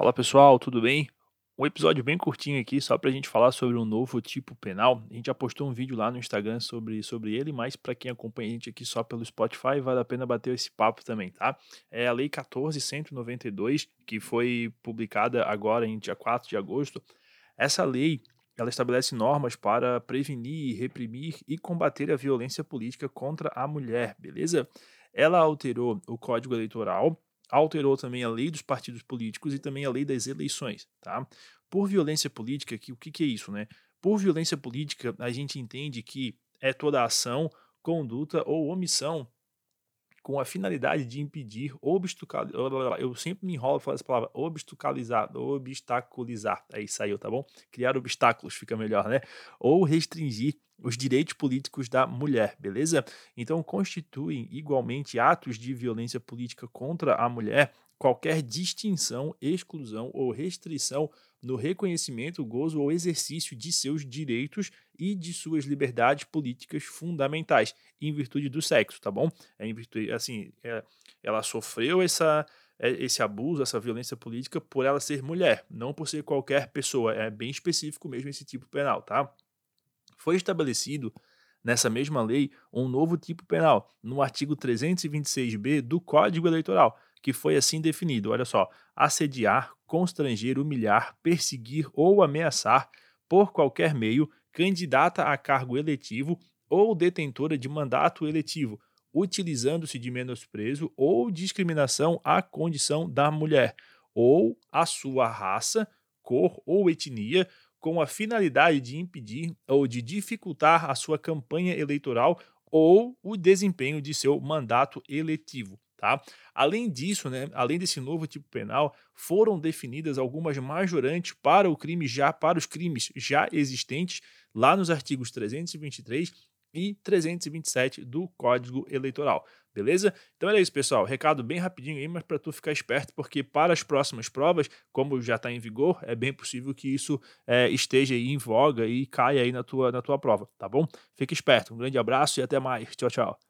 Fala pessoal, tudo bem? Um episódio bem curtinho aqui, só para a gente falar sobre um novo tipo penal. A gente já postou um vídeo lá no Instagram sobre, sobre ele, mas para quem acompanha a gente aqui só pelo Spotify, vale a pena bater esse papo também, tá? É a Lei 14192, que foi publicada agora em dia 4 de agosto. Essa lei ela estabelece normas para prevenir, reprimir e combater a violência política contra a mulher, beleza? Ela alterou o Código Eleitoral alterou também a lei dos partidos políticos e também a lei das eleições, tá? Por violência política, que, o que, que é isso, né? Por violência política, a gente entende que é toda ação, conduta ou omissão com a finalidade de impedir, obstaculizar, eu sempre me enrolo falar essa palavra, obstaculizar, obstaculizar, aí saiu, tá bom? Criar obstáculos, fica melhor, né? Ou restringir os direitos políticos da mulher, beleza? Então constituem igualmente atos de violência política contra a mulher qualquer distinção, exclusão ou restrição no reconhecimento, gozo ou exercício de seus direitos e de suas liberdades políticas fundamentais, em virtude do sexo, tá bom? É em virtude, assim, é, ela sofreu essa, é, esse abuso, essa violência política por ela ser mulher, não por ser qualquer pessoa. É bem específico mesmo esse tipo penal, tá? Foi estabelecido nessa mesma lei um novo tipo penal, no artigo 326b do Código Eleitoral, que foi assim definido: olha só, assediar, constranger, humilhar, perseguir ou ameaçar por qualquer meio candidata a cargo eletivo ou detentora de mandato eletivo, utilizando-se de menosprezo ou discriminação à condição da mulher, ou à sua raça, cor ou etnia, com a finalidade de impedir ou de dificultar a sua campanha eleitoral ou o desempenho de seu mandato eletivo. Tá? Além disso, né, além desse novo tipo penal, foram definidas algumas majorantes para o crime já para os crimes já existentes lá nos artigos 323 e 327 do Código Eleitoral. Beleza? Então é isso, pessoal. Recado bem rapidinho aí, mas para tu ficar esperto, porque para as próximas provas, como já está em vigor, é bem possível que isso é, esteja aí em voga e caia aí na tua, na tua prova, tá bom? Fica esperto. Um grande abraço e até mais. Tchau, tchau.